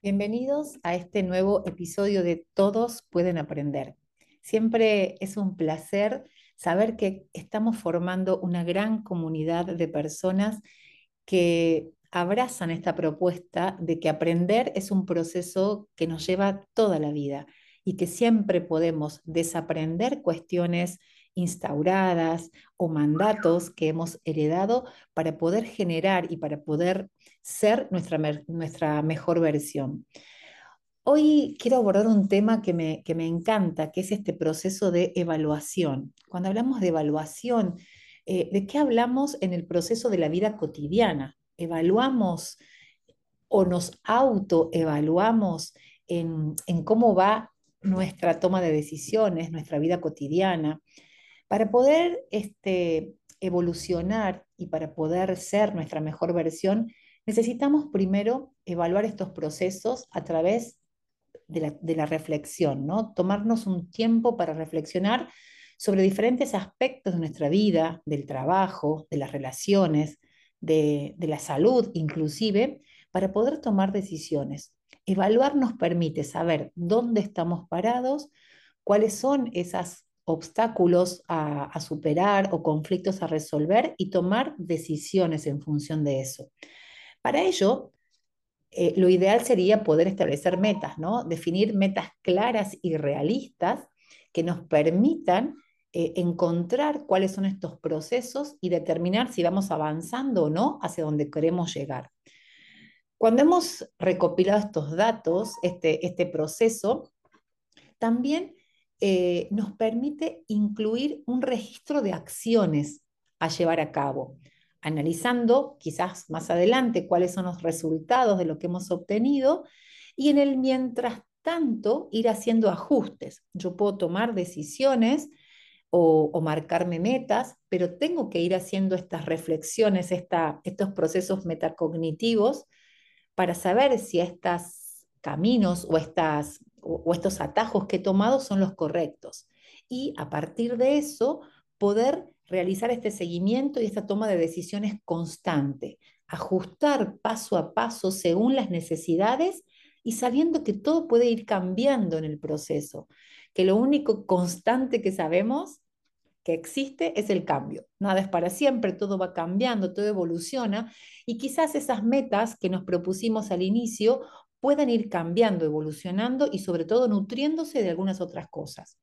Bienvenidos a este nuevo episodio de Todos pueden aprender. Siempre es un placer saber que estamos formando una gran comunidad de personas que abrazan esta propuesta de que aprender es un proceso que nos lleva toda la vida y que siempre podemos desaprender cuestiones instauradas o mandatos que hemos heredado para poder generar y para poder ser nuestra, nuestra mejor versión. Hoy quiero abordar un tema que me, que me encanta, que es este proceso de evaluación. Cuando hablamos de evaluación, eh, ¿de qué hablamos en el proceso de la vida cotidiana? ¿Evaluamos o nos autoevaluamos en, en cómo va nuestra toma de decisiones, nuestra vida cotidiana? Para poder este, evolucionar y para poder ser nuestra mejor versión, necesitamos primero evaluar estos procesos a través de la, reflexión, ¿no? Tomarnos un tiempo para reflexionar sobre diferentes aspectos de nuestra vida, del trabajo, de las relaciones, de, de la salud inclusive, para poder tomar decisiones. Evaluar nos permite saber dónde estamos parados, cuáles son esos obstáculos a, superar o conflictos a resolver y tomar decisiones en función de eso. Para ello, eh, lo ideal sería poder establecer metas, ¿no? Definir metas claras y realistas que nos permitan eh, encontrar cuáles son estos procesos y determinar si vamos avanzando o no hacia donde queremos llegar. Cuando hemos recopilado estos datos, este, este proceso, también eh, nos permite incluir un registro de acciones a llevar a cabo, analizando quizás más adelante cuáles son los resultados de lo que hemos obtenido y en el mientras tanto ir haciendo ajustes. Yo puedo tomar decisiones o, marcarme metas, pero tengo que ir haciendo estas reflexiones, estos procesos metacognitivos para saber si estos caminos o, estas, o estos atajos que he tomado son los correctos. Y a partir de eso, poder realizar este seguimiento y esta toma de decisiones constante, ajustar paso a paso según las necesidades y sabiendo que todo puede ir cambiando en el proceso, que lo único constante que sabemos que existe es el cambio. Nada es para siempre, todo va cambiando, todo evoluciona y quizás esas metas que nos propusimos al inicio puedan ir cambiando, evolucionando y sobre todo nutriéndose de algunas otras cosas.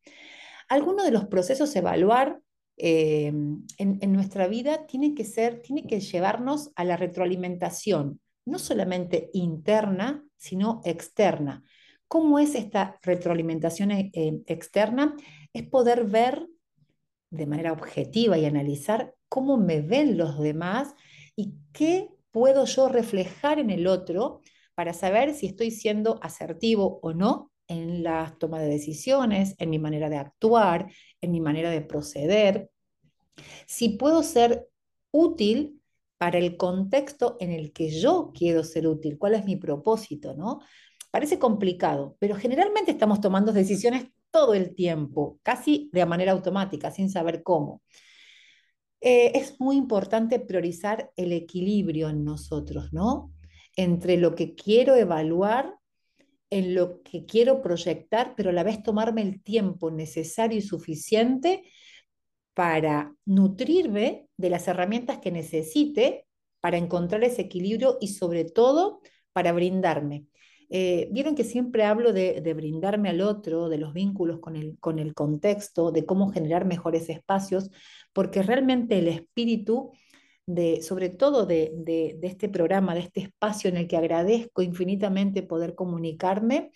Algunos de los procesos evaluar eh, en, nuestra vida tiene que ser, tiene que llevarnos a la retroalimentación, no solamente interna, sino externa. ¿Cómo es esta retroalimentación eh, externa? Es poder ver de manera objetiva y analizar cómo me ven los demás y qué puedo yo reflejar en el otro para saber si estoy siendo asertivo o no en la toma de decisiones, en mi manera de actuar, en mi manera de proceder, si puedo ser útil para el contexto en el que yo quiero ser útil, cuál es mi propósito, ¿no? Parece complicado, pero generalmente estamos tomando decisiones todo el tiempo, casi de manera automática, sin saber cómo. Eh, es muy importante priorizar el equilibrio en nosotros, ¿no? Entre lo que quiero evaluar en lo que quiero proyectar, pero a la vez tomarme el tiempo necesario y suficiente para nutrirme de las herramientas que necesite para encontrar ese equilibrio y sobre todo para brindarme. Eh, vieron que siempre hablo de, brindarme al otro, de los vínculos con el, con el contexto, de cómo generar mejores espacios, porque realmente el espíritu de, sobre todo de, este programa, de este espacio en el que agradezco infinitamente poder comunicarme,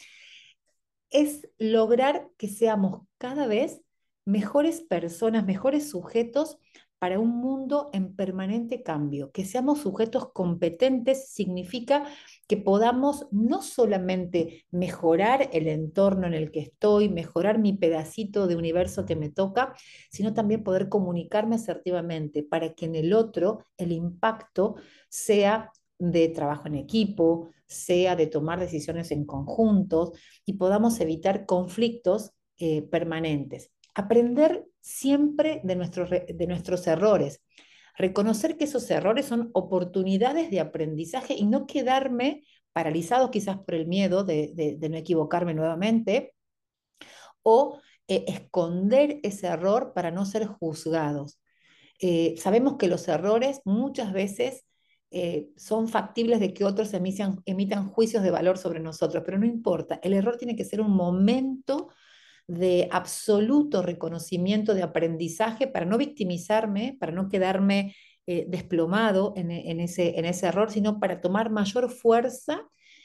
es lograr que seamos cada vez mejores personas, mejores sujetos para un mundo en permanente cambio. Que seamos sujetos competentes significa que podamos no solamente mejorar el entorno en el que estoy, mejorar mi pedacito de universo que me toca, sino también poder comunicarme asertivamente para que en el otro el impacto sea de trabajo en equipo, sea de tomar decisiones en conjuntos y podamos evitar conflictos eh, permanentes. Aprender siempre de nuestros, de nuestros errores. Reconocer que esos errores son oportunidades de aprendizaje y no quedarme paralizados quizás por el miedo de, no equivocarme nuevamente, o eh, esconder ese error para no ser juzgados. Eh, sabemos que los errores muchas veces eh, son factibles de que otros emitan juicios de valor sobre nosotros, pero no importa, el error tiene que ser un momento de absoluto reconocimiento de aprendizaje para no victimizarme, para no quedarme eh, desplomado en, ese, en ese error, sino para tomar mayor fuerza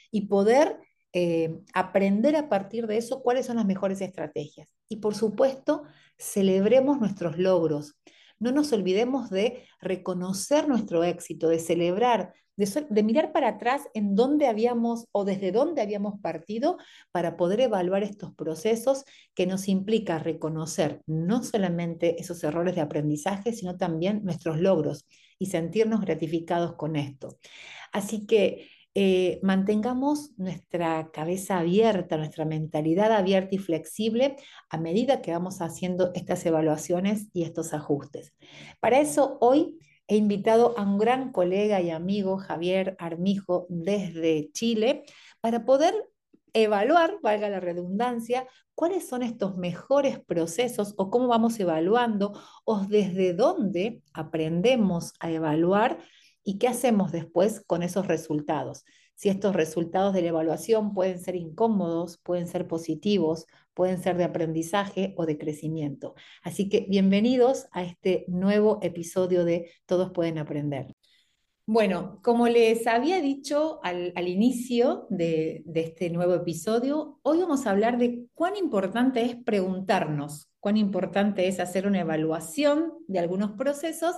y poder eh, aprender a partir de eso cuáles son las mejores estrategias. Y por supuesto, celebremos nuestros logros. No nos olvidemos de reconocer nuestro éxito, de celebrar, de, mirar para atrás en dónde habíamos o desde dónde habíamos partido para poder evaluar estos procesos que nos implica reconocer no solamente esos errores de aprendizaje, sino también nuestros logros y sentirnos gratificados con esto. Así que eh, mantengamos nuestra cabeza abierta, nuestra mentalidad abierta y flexible a medida que vamos haciendo estas evaluaciones y estos ajustes. Para eso, hoy he invitado a un gran colega y amigo, Javier Armijo, desde Chile, para poder evaluar, valga la redundancia, cuáles son estos mejores procesos o cómo vamos evaluando o desde dónde aprendemos a evaluar y qué hacemos después con esos resultados. Si estos resultados de la evaluación pueden ser incómodos, pueden ser positivos, pueden ser de aprendizaje o de crecimiento. Así que bienvenidos a este nuevo episodio de Todos pueden aprender. Bueno, como les había dicho al, inicio de, este nuevo episodio, hoy vamos a hablar de cuán importante es preguntarnos, cuán importante es hacer una evaluación de algunos procesos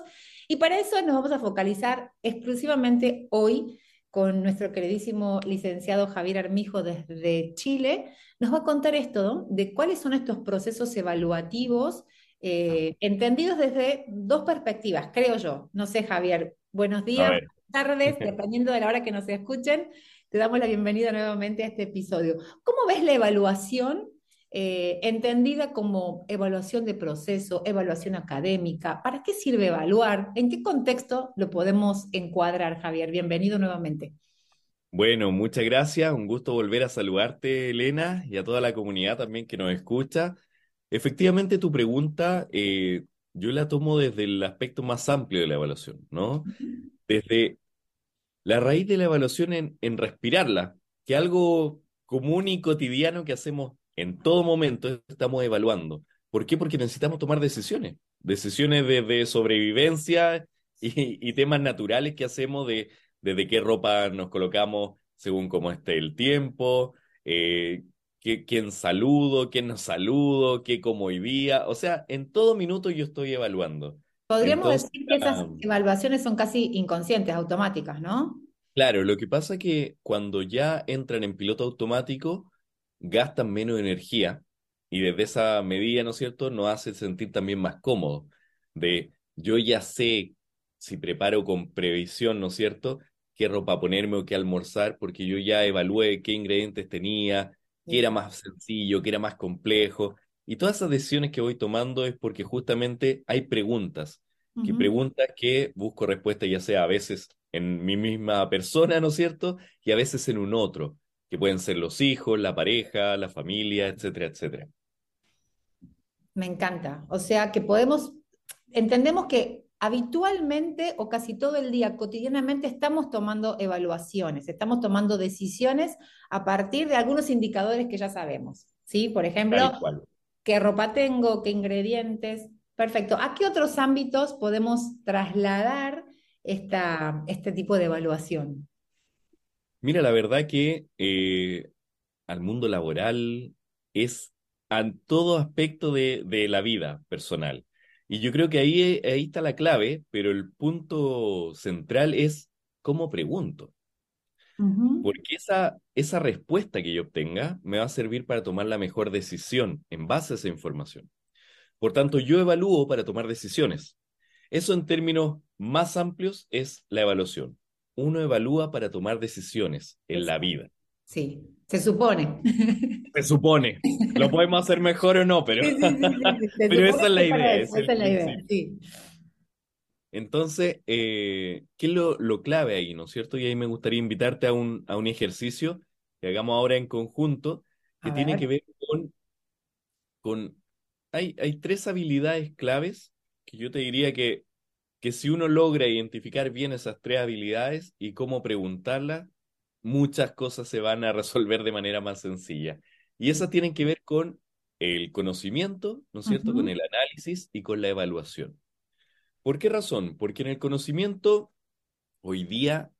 y para eso nos vamos a focalizar exclusivamente hoy con nuestro queridísimo licenciado Javier Armijo desde Chile. Nos va a contar esto, de cuáles son estos procesos evaluativos eh, entendidos desde dos perspectivas, creo yo. No sé, Javier, buenos días, buenas tardes, dependiendo de la hora que nos escuchen. Te damos la bienvenida nuevamente a este episodio. ¿Cómo ves la evaluación eh, entendida como evaluación de proceso, evaluación académica. ¿Para qué sirve evaluar? ¿En qué contexto lo podemos encuadrar, Javier? Bienvenido nuevamente. Bueno, muchas gracias. Un gusto volver a saludarte, Elena, y a toda la comunidad también que nos escucha. Efectivamente, tu pregunta eh, yo la tomo desde el aspecto más amplio de la evaluación, ¿no? Desde la raíz de la evaluación en, en respirarla, que algo común y cotidiano que hacemos en todo momento estamos evaluando. ¿Por qué? Porque necesitamos tomar decisiones, decisiones de, sobrevivencia y, temas naturales que hacemos de desde qué ropa nos colocamos según cómo esté el tiempo, eh, quién saludo, quién no saludo, qué como hoy día. O sea, en todo minuto yo estoy evaluando. Podríamos decir que esas evaluaciones son casi inconscientes, automáticas, ¿no? Claro, lo que pasa es que cuando ya entran en piloto automático, gastan menos energía y desde esa medida, ¿no es cierto?, nos hace sentir también más cómodo. De yo ya sé si preparo con previsión, ¿no es cierto?, qué ropa ponerme o qué almorzar, porque yo ya evalué qué ingredientes tenía, qué era más sencillo, qué era más complejo. Y todas esas decisiones que voy tomando es porque justamente hay preguntas, que preguntas que busco respuesta ya sea a veces en mi misma persona, ¿no es cierto? Y a veces en un otro que pueden ser los hijos, la pareja, la familia, etcétera, etcétera. Me encanta. O sea que podemos, entendemos que habitualmente o casi todo el día, cotidianamente, estamos tomando evaluaciones, estamos tomando decisiones a partir de algunos indicadores que ya sabemos. ¿sí? Por ejemplo, qué ropa tengo, qué ingredientes. Perfecto. ¿A qué otros ámbitos podemos trasladar esta, este tipo de evaluación? Mira, la verdad que eh, al mundo laboral es a todo aspecto de, la vida personal. Y yo creo que ahí, ahí está la clave, pero el punto central es cómo pregunto. Porque esa, esa respuesta que yo obtenga me va a servir para tomar la mejor decisión en base a esa información. Por tanto, yo evalúo para tomar decisiones. Eso en términos más amplios es la evaluación uno evalúa para tomar decisiones en la vida. Sí, se supone. Se supone. Lo podemos hacer mejor o no, pero, pero esa es la idea. esa es la idea, sí. Entonces, eh, ¿qué es lo, lo clave ahí, no es cierto? Y ahí me gustaría invitarte a un, a un ejercicio que hagamos ahora en conjunto, que A tiene que ver. ver con, con hay, hay tres habilidades claves que yo te diría que, que si uno logra identificar bien esas tres habilidades y cómo preguntarlas, muchas cosas se van a resolver de manera más sencilla. Y esas tienen que ver con el conocimiento, ¿no es cierto? Con el análisis y con la evaluación. ¿Por qué razón? Porque en el conocimiento hoy día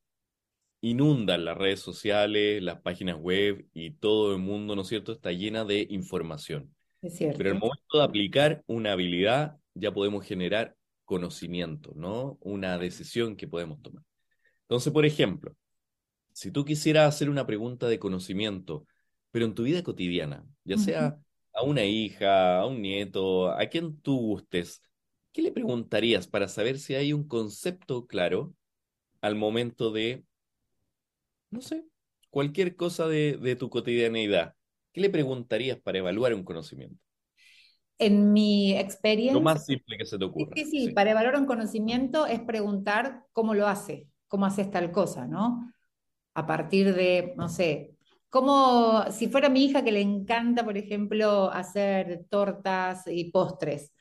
inundan las redes sociales, las páginas web y todo el mundo, ¿no es cierto?, está llena de información. Es Pero al cierto. momento de aplicar una habilidad, ya podemos generar conocimiento, ¿no? Una decisión que podemos tomar. Entonces, por ejemplo, si tú quisieras hacer una pregunta de conocimiento, pero en tu vida cotidiana, ya sea a una hija, a un nieto, a quien tú gustes, ¿qué le preguntarías para saber si hay un concepto claro al momento de, no sé, cualquier cosa de, de tu cotidianeidad? ¿Qué le preguntarías para evaluar un conocimiento? En mi Lo experiencia, más simple que se te ocurra, sí, sí, sí. para evaluar un conocimiento es preguntar cómo lo hace, cómo haces tal cosa, ¿no? A partir de, no sé, como si fuera mi hija que le encanta, por ejemplo, hacer tortas y postres,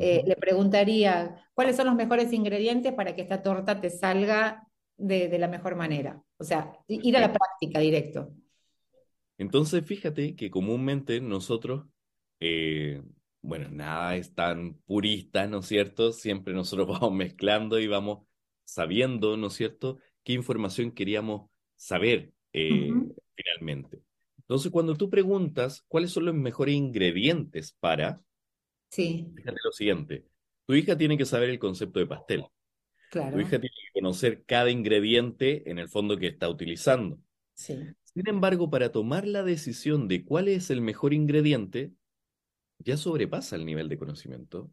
eh, le preguntaría cuáles son los mejores ingredientes para que esta torta te salga de, de la mejor manera. O sea, ir a la práctica directo. Entonces, fíjate que comúnmente nosotros, eh, bueno, nada es tan purista, ¿no es cierto? Siempre nosotros vamos mezclando y vamos sabiendo, ¿no es cierto?, qué información queríamos saber eh, Ujú. finalmente. Entonces, cuando tú preguntas cuáles son los mejores ingredientes para, Sí, fíjate lo siguiente, tu hija tiene que saber el concepto de pastel, tu claro, hija tiene que conocer cada ingrediente en el fondo que está utilizando. sí. Sin embargo, para tomar la decisión de cuál es el mejor ingrediente, ya sobrepasa el nivel de conocimiento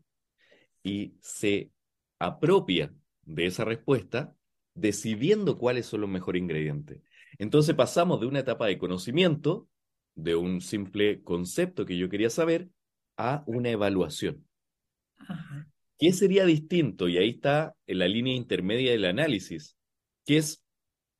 y se apropia de esa respuesta decidiendo cuáles son los mejores ingredientes. Entonces pasamos de una etapa de conocimiento, de un simple concepto que yo quería saber, a una evaluación. Ajá. ¿Qué sería distinto? Y ahí está en la línea intermedia del análisis, que es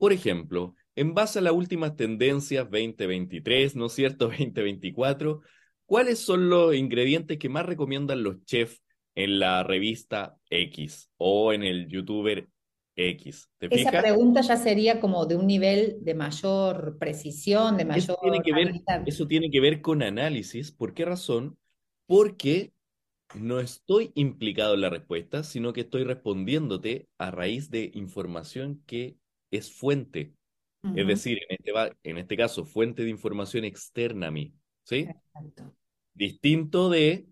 por ejemplo, en base a las últimas tendencias 2023, ¿no es cierto? 2024, ¿cuáles son los ingredientes que más recomiendan los chefs en la revista X o en el youtuber X? ¿Te Esa fijas? pregunta ya sería como de un nivel de mayor precisión, de Eso mayor tiene que ver, habilidad. eso tiene que ver con análisis. ¿Por qué razón? Porque no estoy implicado en la respuesta, sino que estoy respondiéndote a raíz de información que es fuente Es decir, en este, en este caso, fuente de información externa a mí, ¿sí? Distinto de,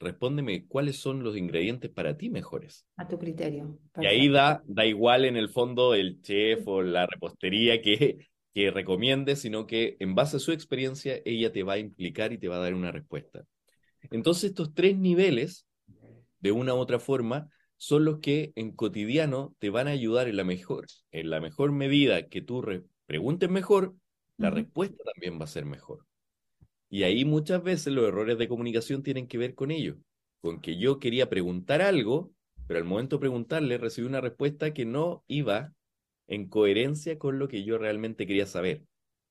respóndeme, ¿cuáles son los ingredientes para ti mejores? A tu criterio. Y ahí da, da igual en el fondo el chef o la repostería que, que recomiende, sino que en base a su experiencia, ella te va a implicar y te va a dar una respuesta. Entonces, estos tres niveles, de una u otra forma, son los que en cotidiano te van a ayudar en la mejor, en la mejor medida que tú re- preguntes mejor, la respuesta también va a ser mejor. Y ahí muchas veces los errores de comunicación tienen que ver con ello, con que yo quería preguntar algo, pero al momento de preguntarle recibí una respuesta que no iba en coherencia con lo que yo realmente quería saber,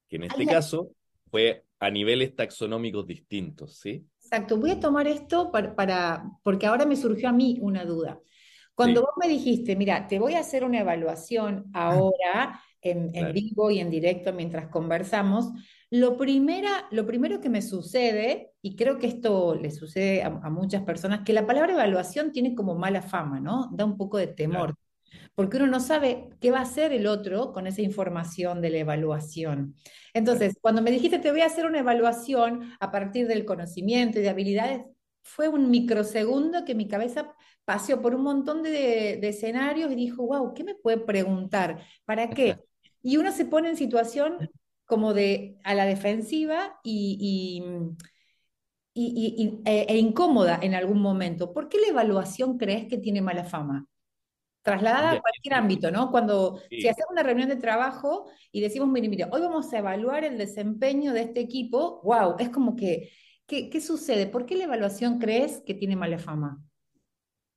que en este caso fue a niveles taxonómicos distintos, ¿sí? Exacto, voy a tomar esto para, para- porque ahora me surgió a mí una duda. Cuando Sí, vos me dijiste, mira, te voy a hacer una evaluación ahora en, en claro. vivo y en directo mientras conversamos, lo, primera, lo primero que me sucede, y creo que esto le sucede a, a muchas personas, que la palabra evaluación tiene como mala fama, ¿no? Da un poco de Claro. temor porque uno no sabe qué va a hacer el otro con esa información de la evaluación. Claro. Entonces, cuando me dijiste te voy a hacer una evaluación a partir del conocimiento y de habilidades, fue un microsegundo que mi cabeza paseó por un montón de, de escenarios y dijo, wow, ¿qué me puede preguntar? ¿Para qué? Y uno se pone en situación como de a la defensiva y, y- y- y- y- e, e incómoda en algún momento. ¿Por qué la evaluación crees que tiene mala fama? trasladada a cualquier ámbito, ¿no? Cuando, si sí, hacemos una reunión de trabajo y decimos, mire, mire, hoy vamos a evaluar el desempeño de este equipo, wow, es como que, ¿qué, qué sucede? ¿Por qué la evaluación crees que tiene mala fama?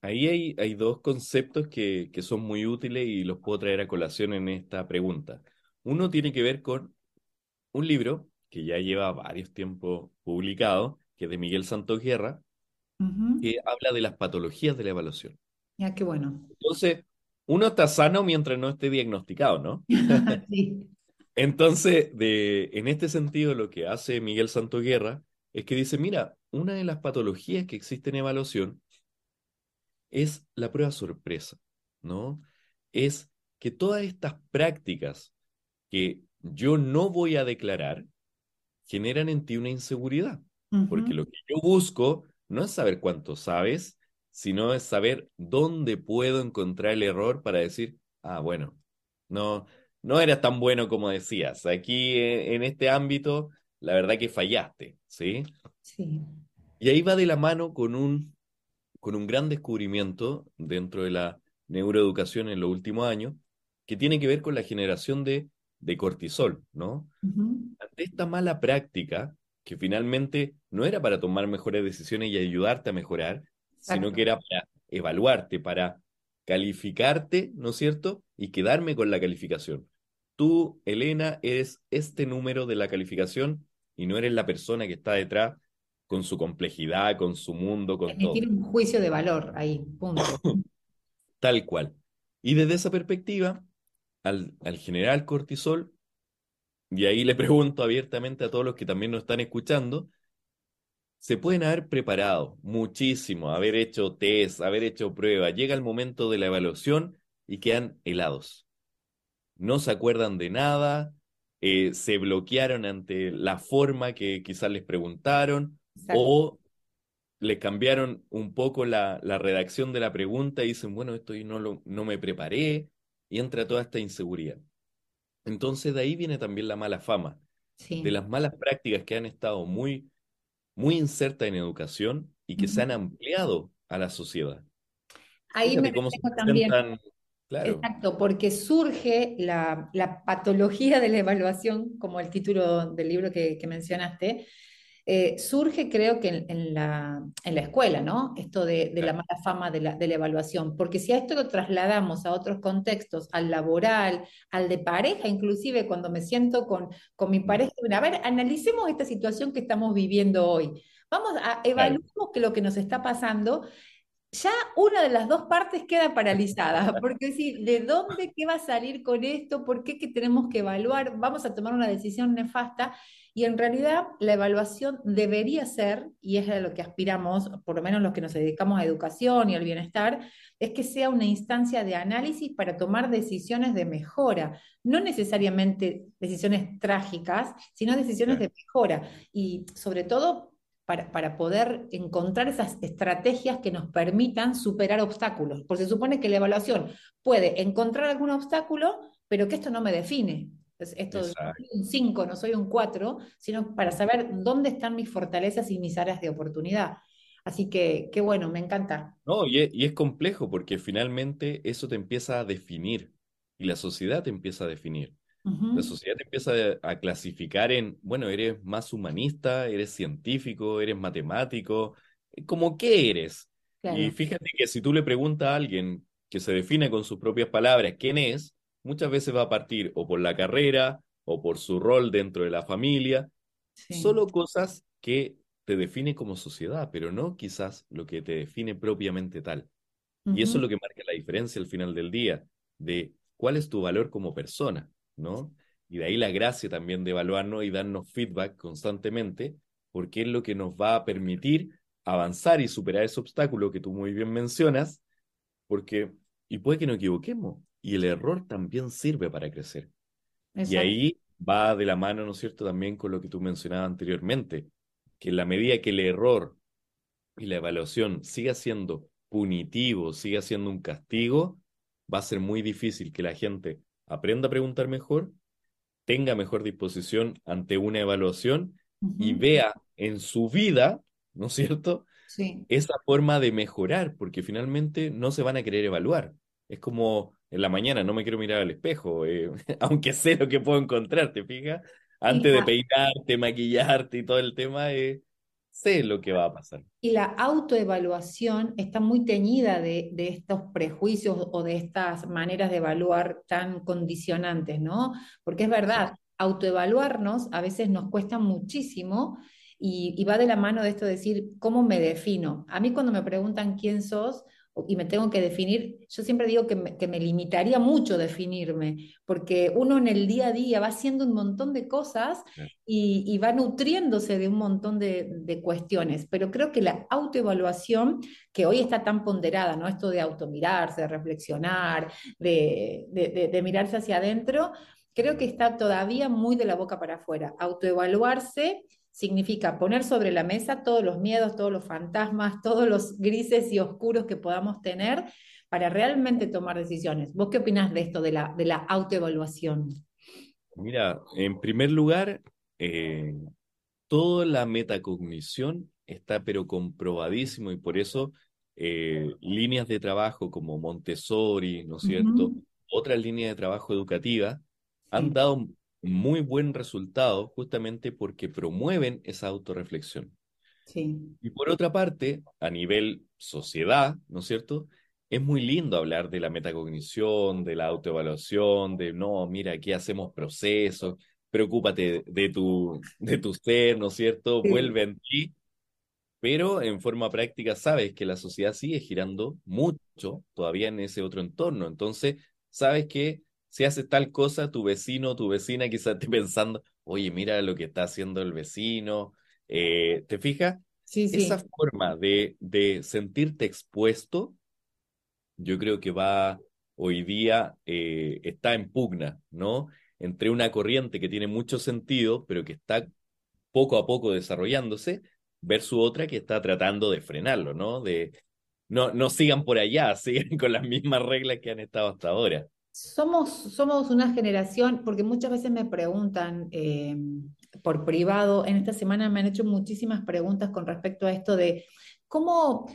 Ahí hay, hay dos conceptos que, que son muy útiles y los puedo traer a colación en esta pregunta. Uno tiene que ver con un libro que ya lleva varios tiempos publicado, que es de Miguel Santos Guerra, que habla de las patologías de la evaluación. Ya, qué bueno. Entonces, uno está sano mientras no esté diagnosticado, ¿no? Sí. Entonces, de, en este sentido, lo que hace Miguel Santos Guerra es que dice, mira, una de las patologías que existe en evaluación es la prueba sorpresa, ¿no? Es que todas estas prácticas que yo no voy a declarar generan en ti una inseguridad, porque lo que yo busco no es saber cuánto sabes, sino es saber dónde puedo encontrar el error para decir, ah, bueno, no, no eras tan bueno como decías. Aquí eh, en este ámbito, la verdad que fallaste, ¿sí? Sí. Y ahí va de la mano con un con un gran descubrimiento dentro de la neuroeducación en los últimos años, que tiene que ver con la generación de, de cortisol, ¿no? Ante esta mala práctica, que finalmente no era para tomar mejores decisiones y ayudarte a mejorar, sino que era para evaluarte, para calificarte, ¿no es cierto? Y quedarme con la calificación. Tú, Elena, eres este número de la calificación y no eres la persona que está detrás con su complejidad, con su mundo, con Emitir todo. un juicio de valor ahí, punto. Tal cual. Y desde esa perspectiva, al, al generar cortisol, y ahí le pregunto abiertamente a todos los que también nos están escuchando, se pueden haber preparado muchísimo, haber hecho test, haber hecho pruebas. Llega el momento de la evaluación y quedan helados. No se acuerdan de nada, eh, se bloquearon ante la forma que quizás les preguntaron Exacto. o le cambiaron un poco la, la redacción de la pregunta y dicen, bueno, esto yo no, lo, no me preparé y entra toda esta inseguridad. Entonces de ahí viene también la mala fama, de las malas prácticas que han estado muy, muy insertas en educación y que se han ampliado a la sociedad. Ahí me cómo se también. claro, Exacto, porque surge la, la patología de la evaluación, como el título del libro que, que mencionaste, eh, surge creo que en, en la, en la escuela, ¿no? Esto de, de la mala fama de la, de la evaluación, porque si a esto lo trasladamos a otros contextos, al laboral, al de pareja, inclusive cuando me siento con, con mi mm, pareja, a ver, analicemos esta situación que estamos viviendo hoy. Vamos a evaluemos que lo que nos está pasando ya una de las dos partes queda paralizada, porque decir, ¿de dónde qué va a salir con esto? ¿Por qué que tenemos que evaluar? Vamos a tomar una decisión nefasta y en realidad la evaluación debería ser, y es a lo que aspiramos, por lo menos los que nos dedicamos a educación y al bienestar, es que sea una instancia de análisis para tomar decisiones de mejora, no necesariamente decisiones trágicas, sino decisiones de mejora y sobre todo para, para poder encontrar esas estrategias que nos permitan superar obstáculos. Porque se supone que la evaluación puede encontrar algún obstáculo, pero que esto no me define. Es- Esto no soy un 5, no soy un 4, sino para saber dónde están mis fortalezas y mis áreas de oportunidad. Así que, qué bueno, me encanta. No, y es, y es complejo porque finalmente eso te empieza a definir y la sociedad te empieza a definir. La sociedad te empieza a, clasificar en, bueno, eres más humanista, eres científico, eres matemático, ¿cómo qué eres? Y fíjate que si tú le preguntas a alguien que se define con sus propias palabras quién es, muchas veces va a partir o por la carrera o por su rol dentro de la familia, sí. solo cosas que te definen como sociedad, pero no quizás lo que te define propiamente tal. Y eso es lo que marca la diferencia al final del día, de cuál es tu valor como persona, ¿no? Y de ahí la gracia también de evaluarnos y darnos feedback constantemente, porque es lo que nos va a permitir avanzar y superar ese obstáculo que tú muy bien mencionas, porque, y puede que nos equivoquemos, y el error también sirve para crecer. Y ahí va de la mano, ¿no es cierto?, también con lo que tú mencionabas anteriormente, que en la medida que el error y la evaluación siga siendo punitivo, siga siendo un castigo, va a ser muy difícil que la gente aprenda a preguntar mejor, tenga mejor disposición ante una evaluación y vea en su vida, ¿no es cierto?, Sí. esa forma de mejorar, porque finalmente no se van a querer evaluar. Es como en la mañana, no me quiero mirar al espejo, eh, aunque sé lo que puedo encontrar, ¿te fijas? Antes de peinarte, maquillarte y todo el tema, eh, sé lo que va a pasar. Y la autoevaluación está muy teñida de, de, estos prejuicios o de estas maneras de evaluar tan condicionantes, ¿no? Porque es verdad, autoevaluarnos a veces nos cuesta muchísimo y, y, va de la mano de esto de decir, ¿cómo me defino? A mí cuando me preguntan quién sos, y me tengo que definir, yo siempre digo que me, que me, limitaría mucho definirme, porque uno en el día a día va haciendo un montón de cosas y, y va nutriéndose de un montón de, de, cuestiones, pero creo que la autoevaluación, que hoy está tan ponderada, ¿no? Esto de automirarse, de reflexionar, de, de, de mirarse hacia adentro, creo que está todavía muy de la boca para afuera. Autoevaluarse significa poner sobre la mesa todos los miedos, todos los fantasmas, todos los grises y oscuros que podamos tener para realmente tomar decisiones. ¿Vos qué opinás de esto, de la, de la autoevaluación? Mira, en primer lugar, eh, toda la metacognición está pero comprobadísimo y por eso eh, líneas de trabajo como Montessori, ¿no es cierto? Uh -huh. Otras líneas de trabajo educativas han dado muy buen resultado justamente porque promueven esa autorreflexión. Sí. Y por otra parte, a nivel sociedad, ¿no es cierto? Es muy lindo hablar de la metacognición, de la autoevaluación, de no, mira, aquí hacemos procesos, preocúpate de tu, de tu ser, ¿no es cierto? Sí. Vuelve en ti. Pero en forma práctica sabes que la sociedad sigue girando mucho todavía en ese otro entorno. Entonces, sabes que si haces tal cosa, tu vecino, tu vecina quizás esté pensando, oye, mira lo que está haciendo el vecino. Eh, ¿Te fijas? Sí, sí. Esa forma de, de, sentirte expuesto, yo creo que va hoy día, eh, está en pugna, ¿no? Entre una corriente que tiene mucho sentido, pero que está poco a poco desarrollándose, versus otra que está tratando de frenarlo, ¿no? De, no, no sigan por allá, sigan con las mismas reglas que han estado hasta ahora somos, somos una generación, porque muchas veces me preguntan eh, por privado, en esta semana me han hecho muchísimas preguntas con respecto a esto de cómo,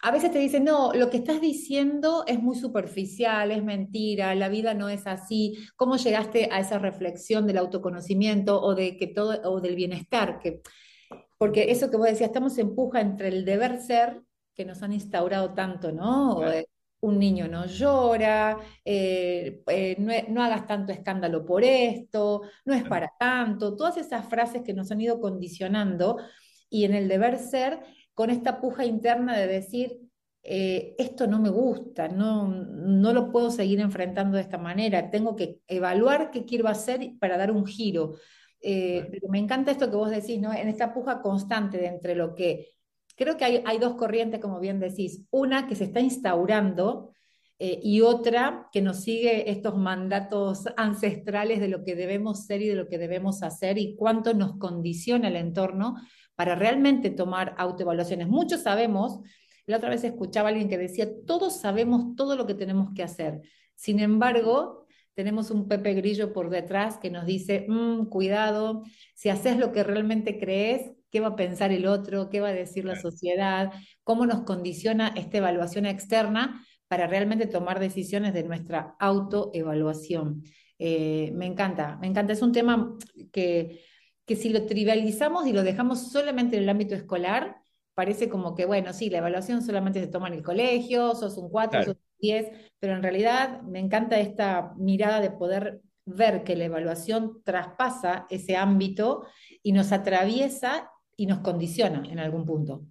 a veces te dicen, no, lo que estás diciendo es muy superficial, es mentira, la vida no es así, ¿cómo llegaste a esa reflexión del autoconocimiento o, de que todo, o del bienestar? Que, porque eso que vos decías, estamos en puja entre el deber ser que nos han instaurado tanto, ¿no? Claro un niño no llora, eh, eh, no, no, hagas tanto escándalo por esto, no es para tanto, todas esas frases que nos han ido condicionando y en el deber ser, con esta puja interna de decir, eh, esto no me gusta, no, no lo puedo seguir enfrentando de esta manera, tengo que evaluar qué quiero hacer para dar un giro. me encanta esto que vos decís, ¿no? En esta puja constante de entre lo que creo que hay, hay, dos corrientes, como bien decís. Una que se está instaurando eh, y otra que nos sigue estos mandatos ancestrales de lo que debemos ser y de lo que debemos hacer y cuánto nos condiciona el entorno para realmente tomar autoevaluaciones. Muchos sabemos, la otra vez escuchaba a alguien que decía, todos sabemos todo lo que tenemos que hacer. Sin embargo, tenemos un Pepe Grillo por detrás que nos dice, mmm, cuidado, si haces lo que realmente crees, qué va a pensar el otro, qué va a decir la sociedad, cómo nos condiciona esta evaluación externa para realmente tomar decisiones de nuestra autoevaluación. Eh, me encanta, me encanta. Es un tema que, que si lo trivializamos y lo dejamos solamente en el ámbito escolar, parece como que, bueno, sí, la evaluación solamente se toma en el colegio, sos un 4, claro. sos un 10, pero en realidad me encanta esta mirada de poder ver que la evaluación traspasa ese ámbito y nos atraviesa y nos condiciona en algún punto.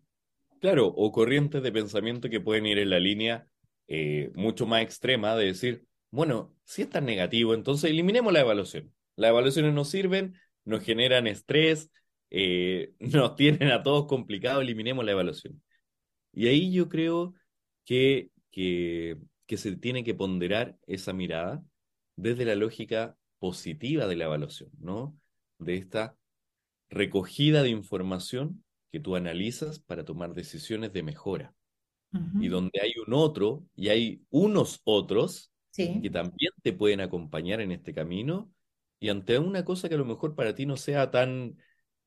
Claro, o corrientes de pensamiento que pueden ir en la línea eh, mucho más extrema de decir, bueno, si es tan negativo, entonces eliminemos la evaluación. Las evaluaciones nos sirven, nos generan estrés, eh, nos tienen a todos complicados, eliminemos la evaluación. Y ahí yo creo que, que se tiene que ponderar esa mirada desde la lógica positiva de la evaluación, ¿no? De esta recogida de información que tú analizas para tomar decisiones de mejora. Uh -huh. Y donde hay un otro y hay unos otros sí. que también te pueden acompañar en este camino y ante una cosa que a lo mejor para ti no sea tan,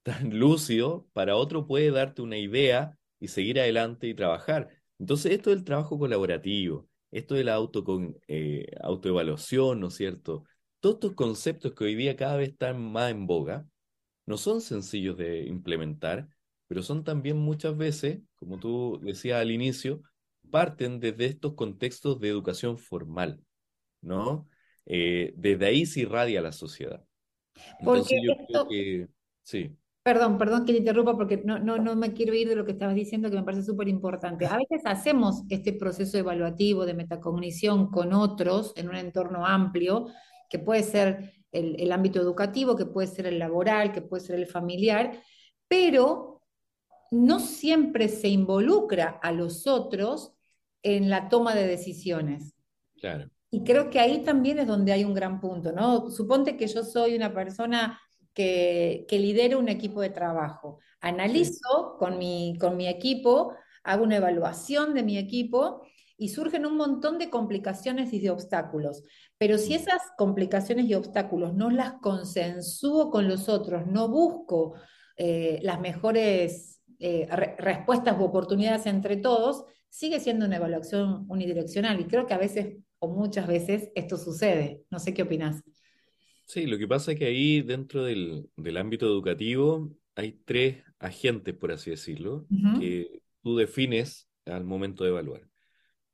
tan lúcido, para otro puede darte una idea y seguir adelante y trabajar. Entonces esto del trabajo colaborativo, esto de la auto con, eh, autoevaluación, ¿no es cierto? Todos estos conceptos que hoy día cada vez están más en boga, no son sencillos de implementar, pero son también muchas veces, como tú decías al inicio, parten desde estos contextos de educación formal, ¿no? Eh, desde ahí se irradia la sociedad. Porque Entonces yo creo esto, que, sí, Perdón, perdón que te interrumpa porque no, no, no me quiero ir de lo que estabas diciendo que me parece súper importante. A veces hacemos este proceso evaluativo de metacognición con otros en un entorno amplio, que puede ser el, el ámbito educativo, que puede ser el laboral, que puede ser el familiar, pero no siempre se involucra a los otros en la toma de decisiones. claro, Y creo que ahí también es donde hay un gran punto, ¿no? Suponte que yo soy una persona que, que lidera un equipo de trabajo. sí, Analizo con mi, con mi equipo, hago una evaluación de mi equipo y surgen un montón de complicaciones y de obstáculos. Pero si mm, esas complicaciones y obstáculos no las consensúo con los otros, no busco eh, las mejores eh, re- respuestas u oportunidades entre todos, sigue siendo una evaluación unidireccional. Y creo que a veces, o muchas veces, esto sucede. No sé qué opinas. Sí, lo que pasa es que ahí dentro del, del ámbito educativo hay tres agentes, por así decirlo, que tú defines al momento de evaluar.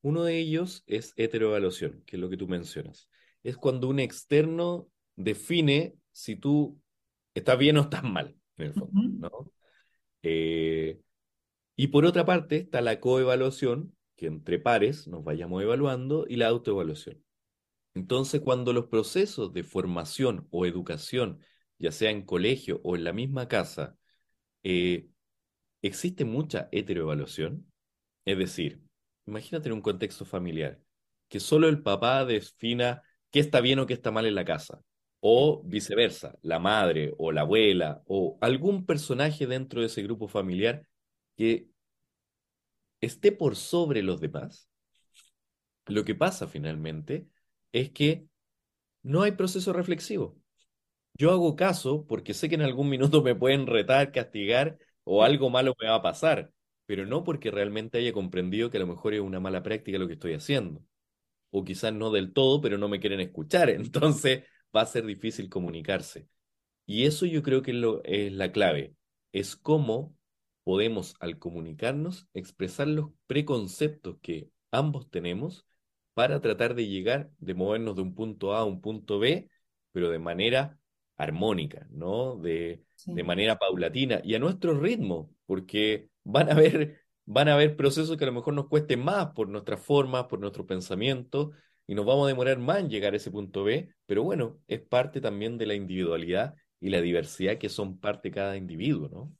Uno de ellos es heteroevaluación, que es lo que tú mencionas. Es cuando un externo define si tú estás bien o estás mal, en el fondo. ¿no? Eh, y por otra parte está la coevaluación, que entre pares nos vayamos evaluando, y la autoevaluación. Entonces, cuando los procesos de formación o educación, ya sea en colegio o en la misma casa, eh, existe mucha heteroevaluación, es decir, imagínate en un contexto familiar, que solo el papá defina qué está bien o qué está mal en la casa, o viceversa, la madre o la abuela o algún personaje dentro de ese grupo familiar que esté por sobre los demás. Lo que pasa finalmente es que no hay proceso reflexivo. Yo hago caso porque sé que en algún minuto me pueden retar, castigar o algo malo me va a pasar, pero no porque realmente haya comprendido que a lo mejor es una mala práctica lo que estoy haciendo. O quizás no del todo, pero no me quieren escuchar, entonces va a ser difícil comunicarse. Y eso yo creo que es, lo, es la clave. Es cómo podemos, al comunicarnos, expresar los preconceptos que ambos tenemos para tratar de llegar, de movernos de un punto A a un punto B, pero de manera armónica, ¿no? De, de manera paulatina y a nuestro ritmo, porque van a haber, van a procesos que a lo mejor nos cuesten más por nuestras formas, por nuestro pensamiento, y nos vamos a demorar más en llegar a ese punto B, pero bueno, es parte también de la individualidad y la diversidad que son parte de cada individuo, ¿no?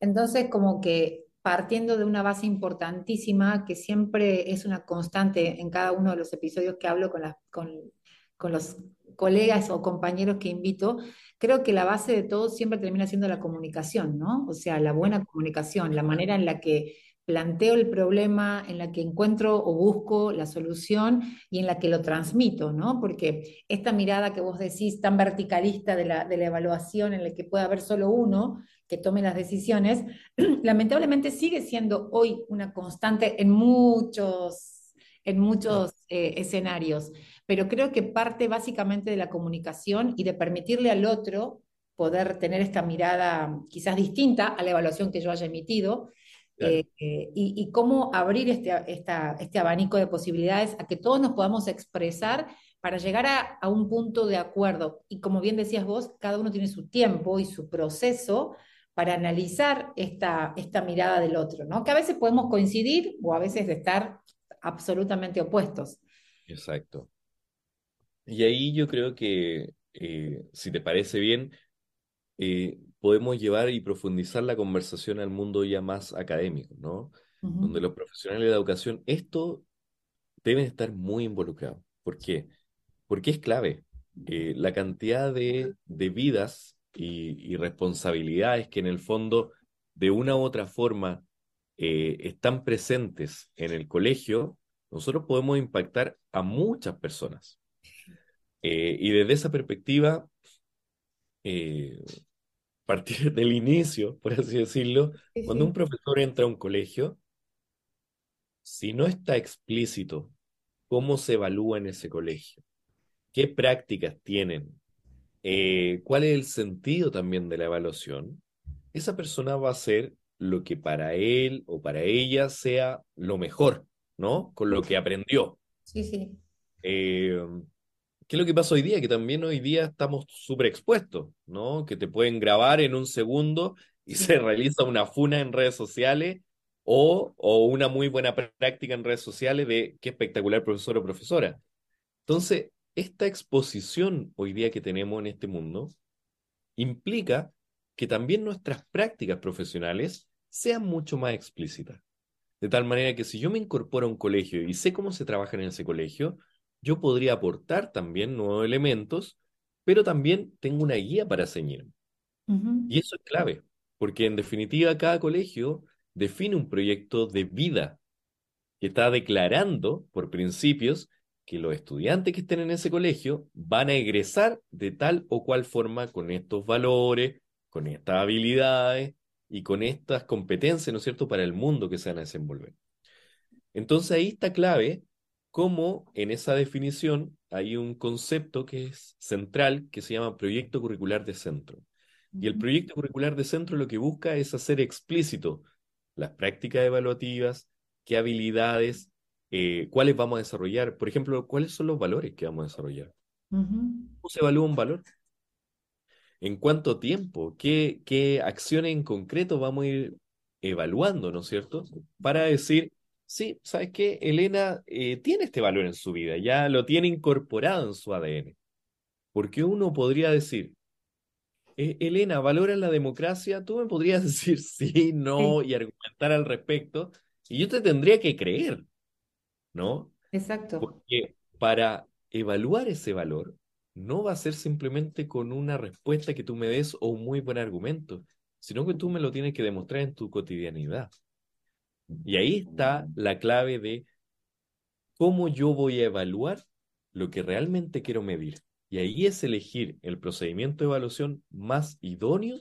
Entonces, como que partiendo de una base importantísima, que siempre es una constante en cada uno de los episodios que hablo con, con, con los colegas o compañeros que invito, creo que la base de todo siempre termina siendo la comunicación, ¿no? O sea, la buena comunicación, la manera en la que planteo el problema, en la que encuentro o busco la solución y en la que lo transmito, ¿no? Porque esta mirada que vos decís tan verticalista de la, de la evaluación, en la que puede haber solo uno, que tome las decisiones, lamentablemente sigue siendo hoy una constante en muchos, en muchos eh, escenarios, pero creo que parte básicamente de la comunicación y de permitirle al otro poder tener esta mirada quizás distinta a la evaluación que yo haya emitido. Claro, eh, eh, y, y cómo abrir este, esta- este abanico de posibilidades a que todos nos podamos expresar para llegar a, a un punto de acuerdo. Y como bien decías vos, cada uno tiene su tiempo y su proceso para analizar esta, esta mirada del otro, ¿no? Que a veces podemos coincidir o a veces estar absolutamente opuestos. exacto. Y ahí yo creo que, eh, si te parece bien, eh, podemos llevar y profundizar la conversación al mundo ya más académico, ¿no? Donde los profesionales de la educación, esto deben estar muy involucrados. ¿Por qué? Porque es clave. Eh, la cantidad de, de vidas y, y responsabilidades que en el fondo, de una u otra forma, eh, están presentes en el colegio, nosotros podemos impactar a muchas personas. Eh, y desde esa perspectiva, eh, partir del inicio, por así decirlo, Sí, cuando un profesor entra a un colegio, si no está explícito cómo se evalúa en ese colegio, qué prácticas tienen, eh, cuál es el sentido también de la evaluación, esa persona va a ser lo que para él o para ella sea lo mejor, ¿no? Con lo que aprendió. Sí, sí. Eh, ¿qué es lo que pasa hoy día? Que también hoy día estamos súper expuestos, ¿no? Que te pueden grabar en un segundo y se realiza una funa en redes sociales o, o una muy buena práctica en redes sociales de qué espectacular profesor o profesora. Entonces, esta exposición hoy día que tenemos en este mundo implica que también nuestras prácticas profesionales sean mucho más explícitas. De tal manera que si yo me incorporo a un colegio y sé cómo se trabaja en ese colegio, yo podría aportar también nuevos elementos, pero también tengo una guía para ceñirme. Y eso es clave, porque en definitiva cada colegio define un proyecto de vida que está declarando por principios que los estudiantes que estén en ese colegio van a egresar de tal o cual forma con estos valores, con estas habilidades y con estas competencias, ¿no es cierto?, para el mundo que se van a desenvolver. Entonces ahí está clave cómo en esa definición hay un concepto que es central que se llama proyecto curricular de centro. Y el proyecto curricular de centro lo que busca es hacer explícito las prácticas evaluativas, qué habilidades, eh, cuáles vamos a desarrollar. Por ejemplo, cuáles son los valores que vamos a desarrollar. ¿Cómo se evalúa un valor? ¿En cuánto tiempo? ¿Qué, qué acciones en concreto vamos a ir evaluando, ¿no es cierto? Para decir, sí, ¿sabes qué? Elena eh, tiene este valor en su vida, ya lo tiene incorporado en su ADN. Porque uno podría decir, eh, Elena, ¿valora la democracia? Tú me podrías decir sí, no y argumentar al respecto, y yo te tendría que creer, ¿no? Exacto. Porque para evaluar ese valor, no va a ser simplemente con una respuesta que tú me des o un muy buen argumento, sino que tú me lo tienes que demostrar en tu cotidianidad. Y ahí está la clave de cómo yo voy a evaluar lo que realmente quiero medir. Y ahí es elegir el procedimiento de evaluación más idóneo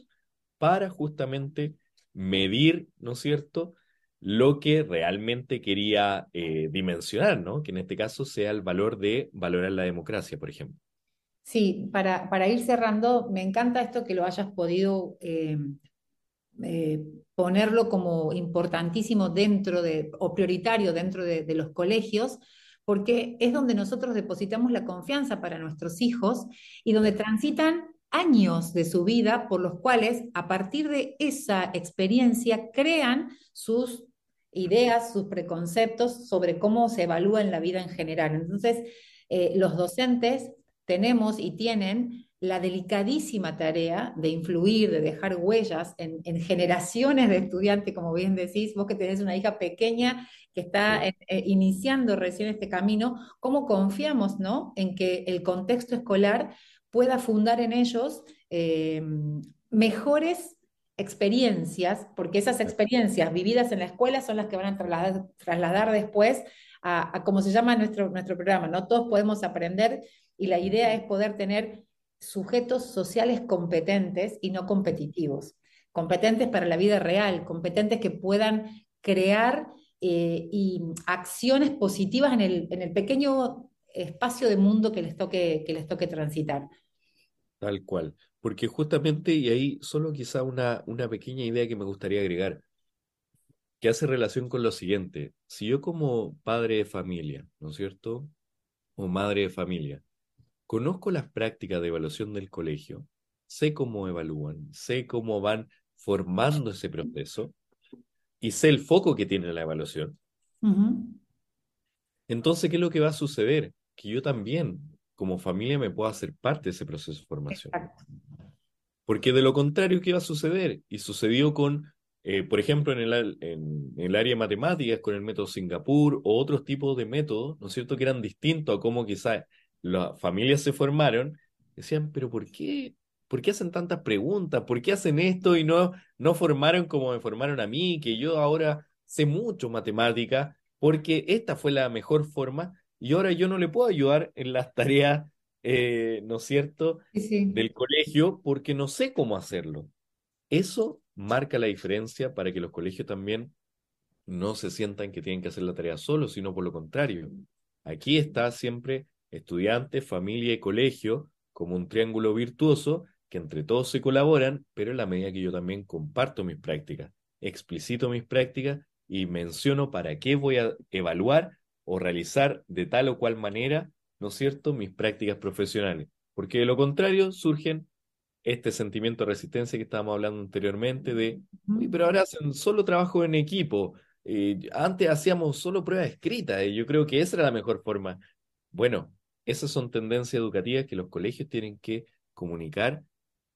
para justamente medir, ¿no es cierto?, lo que realmente quería eh, dimensionar, ¿no? Que en este caso sea el valor de valorar la democracia, por ejemplo. Sí, para, para ir cerrando, me encanta esto que lo hayas podido eh, eh, ponerlo como importantísimo dentro de, o prioritario dentro de, los colegios, porque es donde nosotros depositamos la confianza para nuestros hijos y donde transitan años de su vida por los cuales a partir de esa experiencia crean sus ideas, sus preconceptos sobre cómo se evalúa en la vida en general. Entonces, eh, los docentes tenemos y tienen la delicadísima tarea de influir, de dejar huellas en, generaciones de estudiantes, como bien decís, vos que tenés una hija pequeña que está eh, iniciando recién este camino, ¿cómo confiamos ¿no? en que el contexto escolar pueda fundar en ellos eh, mejores experiencias, porque esas experiencias vividas en la escuela son las que van a trasladar, trasladar después a, a, como se llama nuestro, nuestro programa, ¿no? Todos podemos aprender y la idea es poder tener sujetos sociales competentes y no competitivos, competentes para la vida real, competentes que puedan crear eh, y acciones positivas en el, en el pequeño espacio de mundo que les toque, que les toque transitar. Tal cual. Porque justamente, y ahí solo quizá una, una pequeña idea que me gustaría agregar, que hace relación con lo siguiente. Si yo como padre de familia, ¿no es cierto? O madre de familia, conozco las prácticas de evaluación del colegio, sé cómo evalúan, sé cómo van formando ese proceso y sé el foco que tiene la evaluación. Entonces, ¿qué es lo que va a suceder? Que yo también, como familia, me puedo hacer parte de ese proceso de formación. Exacto. Porque de lo contrario, ¿qué va a suceder? Y sucedió con, eh, por ejemplo, en el, en, el, área de matemáticas, con el método Singapur o otros tipos de métodos, ¿no es cierto?, que eran distintos a cómo quizás las familias se formaron. Decían, pero ¿por qué? ¿Por qué hacen tantas preguntas? ¿Por qué hacen esto y no, no formaron como me formaron a mí? Que yo ahora sé mucho matemática, porque esta fue la mejor forma y ahora yo no le puedo ayudar en las tareas eh, ¿no es cierto?, del colegio porque no sé cómo hacerlo. Eso marca la diferencia para que los colegios también no se sientan que tienen que hacer la tarea solos, sino por lo contrario. Aquí está siempre estudiante, familia y colegio como un triángulo virtuoso que entre todos se colaboran, pero en la medida que yo también comparto mis prácticas. explicito mis prácticas y menciono para qué voy a evaluar o realizar de tal o cual manera, ¿no es cierto?, mis prácticas profesionales. Porque de lo contrario surgen este sentimiento de resistencia que estábamos hablando anteriormente de, pero ahora hacen solo trabajo en equipo, eh, antes hacíamos solo pruebas escritas y yo creo que esa era la mejor forma. Bueno, esas son tendencias educativas que los colegios tienen que comunicar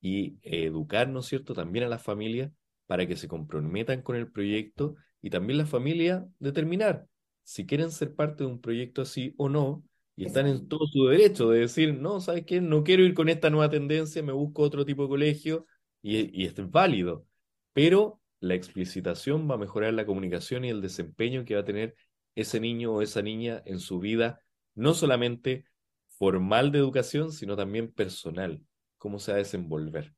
y educar, ¿no es cierto?, también a las familias para que se comprometan con el proyecto y también la familia determinar si quieren ser parte de un proyecto así o no, y están en todo su derecho de decir, no, ¿sabes qué? No quiero ir con esta nueva tendencia, me busco otro tipo de colegio, y, y es válido. Pero la explicitación va a mejorar la comunicación y el desempeño que va a tener ese niño o esa niña en su vida, no solamente formal de educación, sino también personal, cómo se va a desenvolver.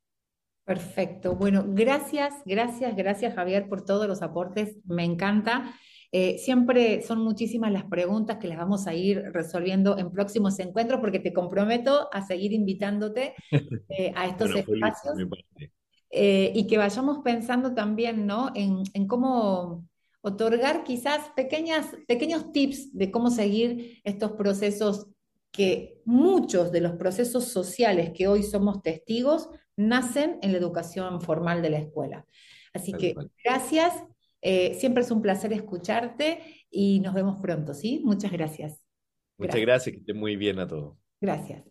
Perfecto. Bueno, gracias, gracias, gracias Javier por todos los aportes. Me encanta. Eh, siempre son muchísimas las preguntas que las vamos a ir resolviendo en próximos encuentros porque te comprometo a seguir invitándote eh, a estos espacios eh, y que vayamos pensando también ¿no? en, en, cómo otorgar quizás pequeñas, pequeños tips de cómo seguir estos procesos que muchos de los procesos sociales que hoy somos testigos nacen en la educación formal de la escuela. Así que gracias, eh, siempre es un placer escucharte y nos vemos pronto, ¿sí? Muchas gracias. Muchas gracias, que esté muy bien a todos. Gracias.